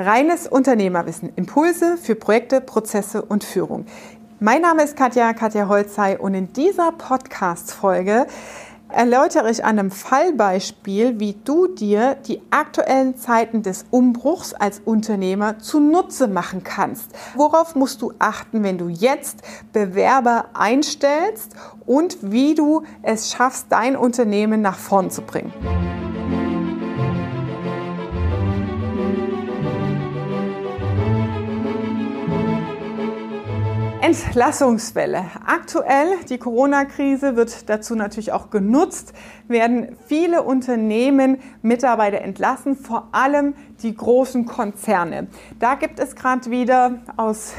Reines Unternehmerwissen. Impulse für Projekte, Prozesse und Führung. Mein Name ist Katja, Katja Holzei und in dieser Podcast-Folge erläutere ich an einem Fallbeispiel, wie du dir die aktuellen Zeiten des Umbruchs als Unternehmer zunutze machen kannst. Worauf musst du achten, wenn du jetzt Bewerber einstellst und wie du es schaffst, dein Unternehmen nach vorn zu bringen. Entlassungswelle. Aktuell, die Corona-Krise wird dazu natürlich auch genutzt, werden viele Unternehmen Mitarbeiter entlassen, vor allem die großen Konzerne. Da gibt es gerade wieder aus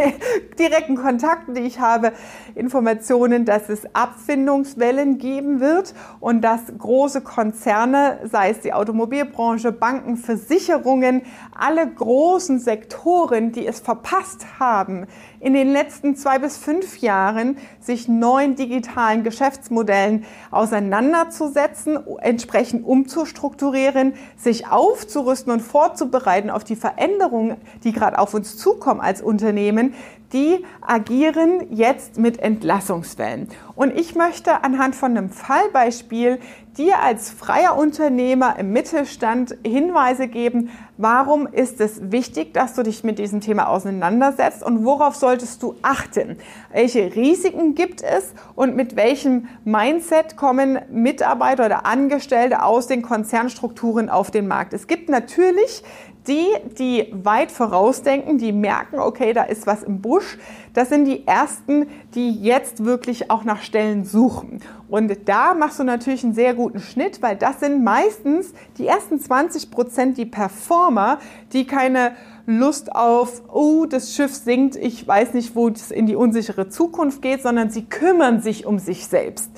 direkten Kontakten, die ich habe, Informationen, dass es Abfindungswellen geben wird und dass große Konzerne, sei es die Automobilbranche, Banken, Versicherungen, alle großen Sektoren, die es verpasst haben, in den letzten zwei bis fünf Jahren sich neuen digitalen Geschäftsmodellen auseinanderzusetzen, entsprechend umzustrukturieren, sich aufzurüsten und vorzubereiten auf die Veränderungen, die gerade auf uns zukommen als Unternehmen, die agieren jetzt mit Entlassungswellen. Und ich möchte anhand von einem Fallbeispiel dir als freier Unternehmer im Mittelstand Hinweise geben, warum ist es wichtig, dass du dich mit diesem Thema auseinandersetzt und worauf solltest du achten? Welche Risiken gibt es und mit welchem Mindset kommen Mitarbeiter oder Angestellte aus den Konzernstrukturen auf den Markt? Es gibt natürlich die, die weit vorausdenken, die merken, okay, da ist was im Busch, das sind die ersten, die jetzt wirklich auch nach Stellen suchen. Und da machst du natürlich einen sehr guten Schnitt, weil das sind meistens die ersten 20 Prozent die Performer, die keine Lust auf, oh, das Schiff sinkt, ich weiß nicht, wo es in die unsichere Zukunft geht, sondern sie kümmern sich um sich selbst.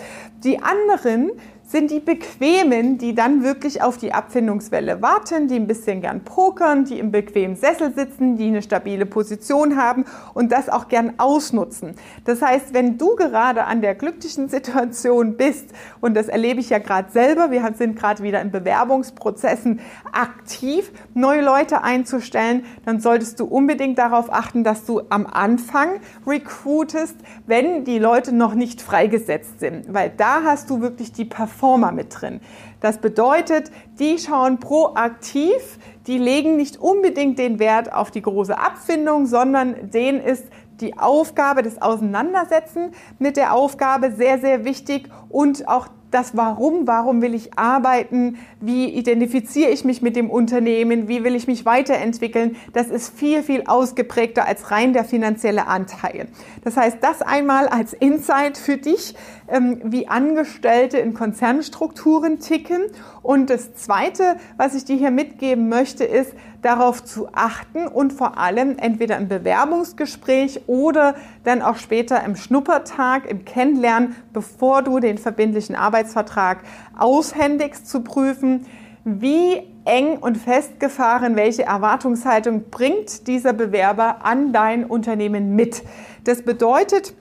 Die anderen, sind die Bequemen, die dann wirklich auf die Abfindungswelle warten, die ein bisschen gern pokern, die im bequemen Sessel sitzen, die eine stabile Position haben und das auch gern ausnutzen. Das heißt, wenn du gerade an der glücklichen Situation bist, und das erlebe ich ja gerade selber, wir sind gerade wieder in Bewerbungsprozessen aktiv, neue Leute einzustellen, dann solltest du unbedingt darauf achten, dass du am Anfang recruitest, wenn die Leute noch nicht freigesetzt sind, weil da hast du wirklich die Performance Performer mit drin. Das bedeutet, die schauen proaktiv, die legen nicht unbedingt den Wert auf die große Abfindung, sondern denen ist die Aufgabe, das Auseinandersetzen mit der Aufgabe sehr, sehr wichtig und auch das Warum, warum will ich arbeiten, wie identifiziere ich mich mit dem Unternehmen, wie will ich mich weiterentwickeln, das ist viel, viel ausgeprägter als rein der finanzielle Anteil. Das heißt, das einmal als Insight für dich, ähm, wie Angestellte in Konzernstrukturen ticken. Und das Zweite, was ich dir hier mitgeben möchte, ist, darauf zu achten und vor allem entweder im Bewerbungsgespräch oder dann auch später im Schnuppertag, im Kennenlernen, bevor du den verbindlichen Arbeitsvertrag aushändigst, zu prüfen, wie eng und festgefahren, welche Erwartungshaltung bringt dieser Bewerber an dein Unternehmen mit. Das bedeutet,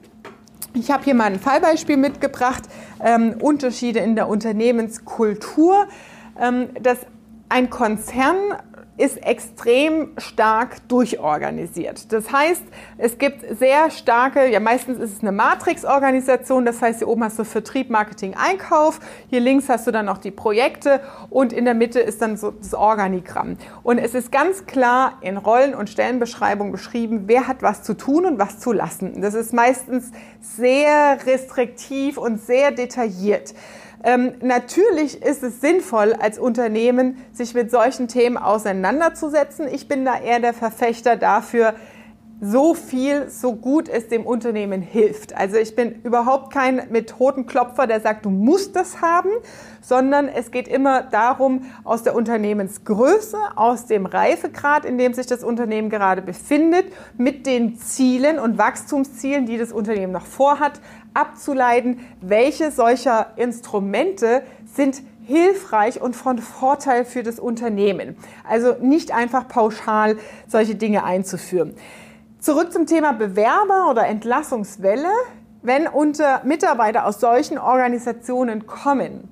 ich habe hier mal ein Fallbeispiel mitgebracht, ähm, Unterschiede in der Unternehmenskultur. Ähm, dass ein Konzern ist extrem stark durchorganisiert. Das heißt, es gibt sehr starke, ja meistens ist es eine Matrix-Organisation, das heißt, hier oben hast du Vertrieb, Marketing, Einkauf, hier links hast du dann noch die Projekte und in der Mitte ist dann so das Organigramm. Und es ist ganz klar in Rollen- und Stellenbeschreibung beschrieben, wer hat was zu tun und was zu lassen. Das ist meistens sehr restriktiv und sehr detailliert. Ähm, natürlich ist es sinnvoll, als Unternehmen sich mit solchen Themen auseinanderzusetzen. Ich bin da eher der Verfechter dafür, so viel, so gut es dem Unternehmen hilft. Also ich bin überhaupt kein Methodenklopfer, der sagt, du musst das haben, sondern es geht immer darum, aus der Unternehmensgröße, aus dem Reifegrad, in dem sich das Unternehmen gerade befindet, mit den Zielen und Wachstumszielen, die das Unternehmen noch vorhat, abzuleiten, welche solcher Instrumente sind hilfreich und von Vorteil für das Unternehmen. Also nicht einfach pauschal solche Dinge einzuführen. Zurück zum Thema Bewerber oder Entlassungswelle. Wenn unter Mitarbeiter aus solchen Organisationen kommen,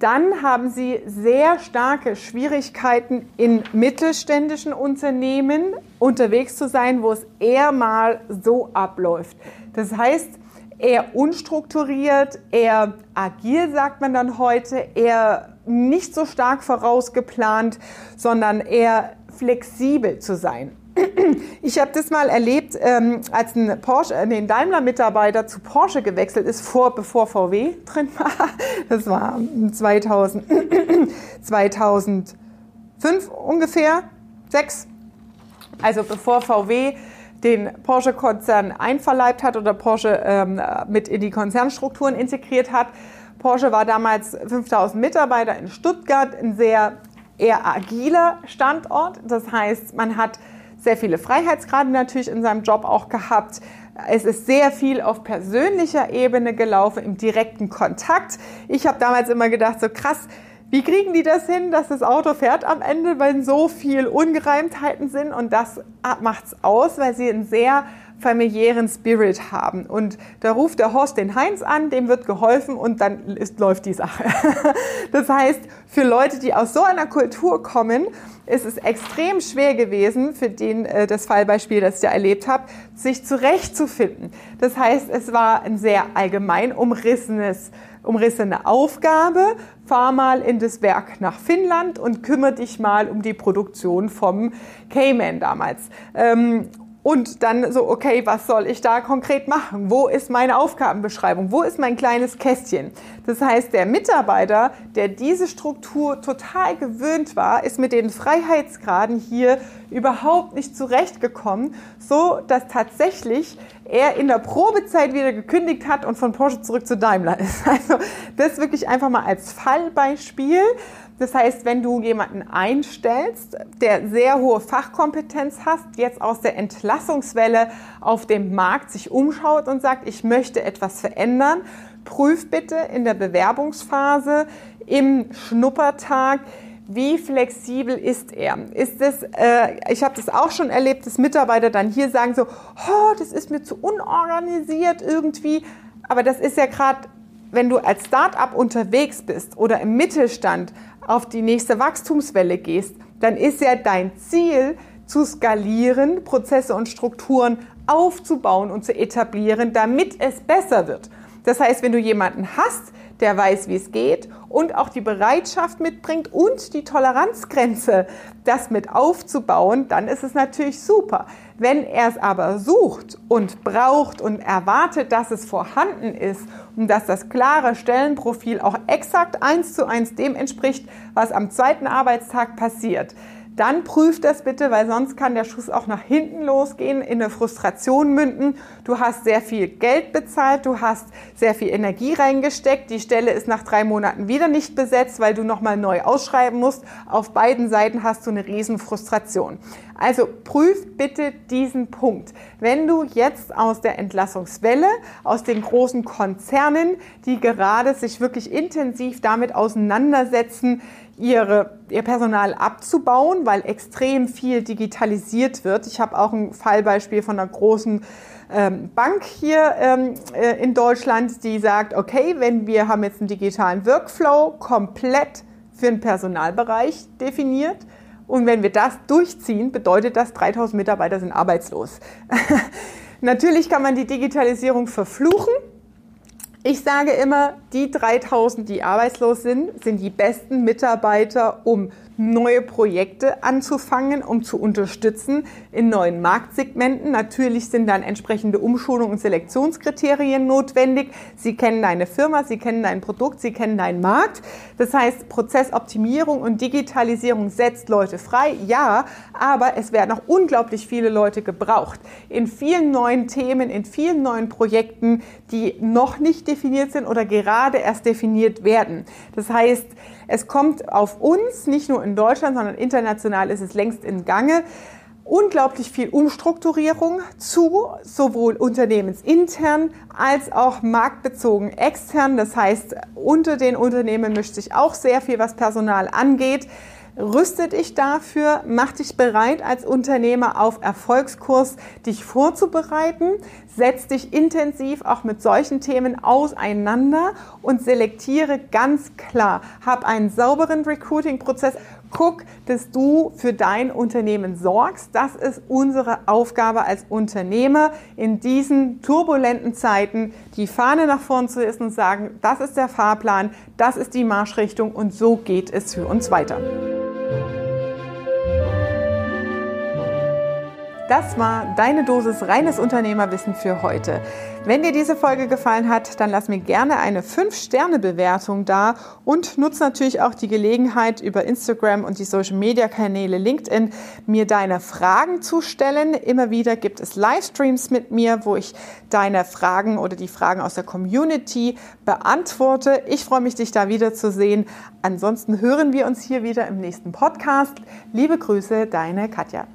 dann haben sie sehr starke Schwierigkeiten in mittelständischen Unternehmen unterwegs zu sein, wo es eher mal so abläuft. Das heißt, eher unstrukturiert, eher agil, sagt man dann heute, eher nicht so stark vorausgeplant, sondern eher flexibel zu sein. Ich habe das mal erlebt, ähm, als ein, Porsche, äh, ein Daimler-Mitarbeiter zu Porsche gewechselt ist, vor, bevor VW drin war. Das war 2000, 2005 ungefähr, sechs. Also bevor VW den Porsche-Konzern einverleibt hat oder Porsche ähm, mit in die Konzernstrukturen integriert hat. Porsche war damals 5000 Mitarbeiter in Stuttgart, ein sehr eher agiler Standort. Das heißt, man hat sehr viele Freiheitsgrade natürlich in seinem Job auch gehabt. Es ist sehr viel auf persönlicher Ebene gelaufen, im direkten Kontakt. Ich habe damals immer gedacht, so krass, wie kriegen die das hin, dass das Auto fährt am Ende, wenn so viel Ungereimtheiten sind? Und das macht's aus, weil sie einen sehr familiären Spirit haben. Und da ruft der Horst den Heinz an, dem wird geholfen und dann ist, läuft die Sache. Das heißt, für Leute, die aus so einer Kultur kommen, ist es extrem schwer gewesen, für den äh, das Fallbeispiel, das ich da erlebt habe, sich zurechtzufinden. Das heißt, es war ein sehr allgemein umrissenes umrissene Aufgabe. Fahr mal in das Werk nach Finnland und kümmere dich mal um die Produktion vom Cayman damals. Ähm, und dann so, okay, was soll ich da konkret machen? Wo ist meine Aufgabenbeschreibung? Wo ist mein kleines Kästchen? Das heißt, der Mitarbeiter, der diese Struktur total gewöhnt war, ist mit den Freiheitsgraden hier überhaupt nicht zurechtgekommen, so dass tatsächlich er in der Probezeit wieder gekündigt hat und von Porsche zurück zu Daimler ist. Also das wirklich einfach mal als Fallbeispiel. Das heißt, wenn du jemanden einstellst, der sehr hohe Fachkompetenz hast, jetzt aus der Entlassungswelle auf dem Markt sich umschaut und sagt, ich möchte etwas verändern, prüf bitte in der Bewerbungsphase, im Schnuppertag, wie flexibel ist er? Ist es, äh, ich habe das auch schon erlebt, dass Mitarbeiter dann hier sagen so, oh, das ist mir zu unorganisiert irgendwie. Aber das ist ja gerade, wenn du als Start-up unterwegs bist oder im Mittelstand, auf die nächste Wachstumswelle gehst, dann ist ja dein Ziel zu skalieren, Prozesse und Strukturen aufzubauen und zu etablieren, damit es besser wird. Das heißt, wenn du jemanden hast, der weiß, wie es geht und auch die Bereitschaft mitbringt und die Toleranzgrenze, das mit aufzubauen, dann ist es natürlich super. Wenn er es aber sucht und braucht und erwartet, dass es vorhanden ist und dass das klare Stellenprofil auch exakt eins zu eins dem entspricht, was am zweiten Arbeitstag passiert, dann prüf das bitte, weil sonst kann der Schuss auch nach hinten losgehen, in eine Frustration münden. Du hast sehr viel Geld bezahlt, du hast sehr viel Energie reingesteckt. Die Stelle ist nach drei Monaten wieder nicht besetzt, weil du nochmal neu ausschreiben musst. Auf beiden Seiten hast du eine riesen Frustration. Also prüf bitte diesen Punkt. Wenn du jetzt aus der Entlassungswelle, aus den großen Konzernen, die gerade sich wirklich intensiv damit auseinandersetzen, ihre, ihr Personal abzubauen, weil extrem viel digitalisiert wird. Ich habe auch ein Fallbeispiel von einer großen ähm, Bank hier ähm, äh, in Deutschland, die sagt, okay, wenn wir haben jetzt einen digitalen Workflow komplett für den Personalbereich definiert und wenn wir das durchziehen, bedeutet das, 3000 Mitarbeiter sind arbeitslos. Natürlich kann man die Digitalisierung verfluchen, ich sage immer, die 3000, die arbeitslos sind, sind die besten Mitarbeiter, um neue Projekte anzufangen, um zu unterstützen in neuen Marktsegmenten. Natürlich sind dann entsprechende Umschulung und Selektionskriterien notwendig. Sie kennen deine Firma, Sie kennen dein Produkt, Sie kennen deinen Markt. Das heißt, Prozessoptimierung und Digitalisierung setzt Leute frei, ja, aber es werden auch unglaublich viele Leute gebraucht. In vielen neuen Themen, in vielen neuen Projekten, die noch nicht definiert sind oder gerade erst definiert werden. Das heißt, es kommt auf uns, nicht nur in Deutschland, sondern international ist es längst in Gange, unglaublich viel Umstrukturierung zu, sowohl unternehmensintern als auch marktbezogen extern. Das heißt, unter den Unternehmen mischt sich auch sehr viel, was Personal angeht. Rüste dich dafür, mach dich bereit als Unternehmer auf Erfolgskurs, dich vorzubereiten, setz dich intensiv auch mit solchen Themen auseinander und selektiere ganz klar. Hab einen sauberen Recruiting-Prozess. Guck, dass du für dein Unternehmen sorgst. Das ist unsere Aufgabe als Unternehmer in diesen turbulenten Zeiten, die Fahne nach vorn zu ist und sagen, das ist der Fahrplan, das ist die Marschrichtung und so geht es für uns weiter. Das war deine Dosis reines Unternehmerwissen für heute. Wenn dir diese Folge gefallen hat, dann lass mir gerne eine 5-Sterne-Bewertung da und nutze natürlich auch die Gelegenheit, über Instagram und die Social-Media-Kanäle LinkedIn mir deine Fragen zu stellen. Immer wieder gibt es Livestreams mit mir, wo ich deine Fragen oder die Fragen aus der Community beantworte. Ich freue mich, dich da wiederzusehen. Ansonsten hören wir uns hier wieder im nächsten Podcast. Liebe Grüße, deine Katja.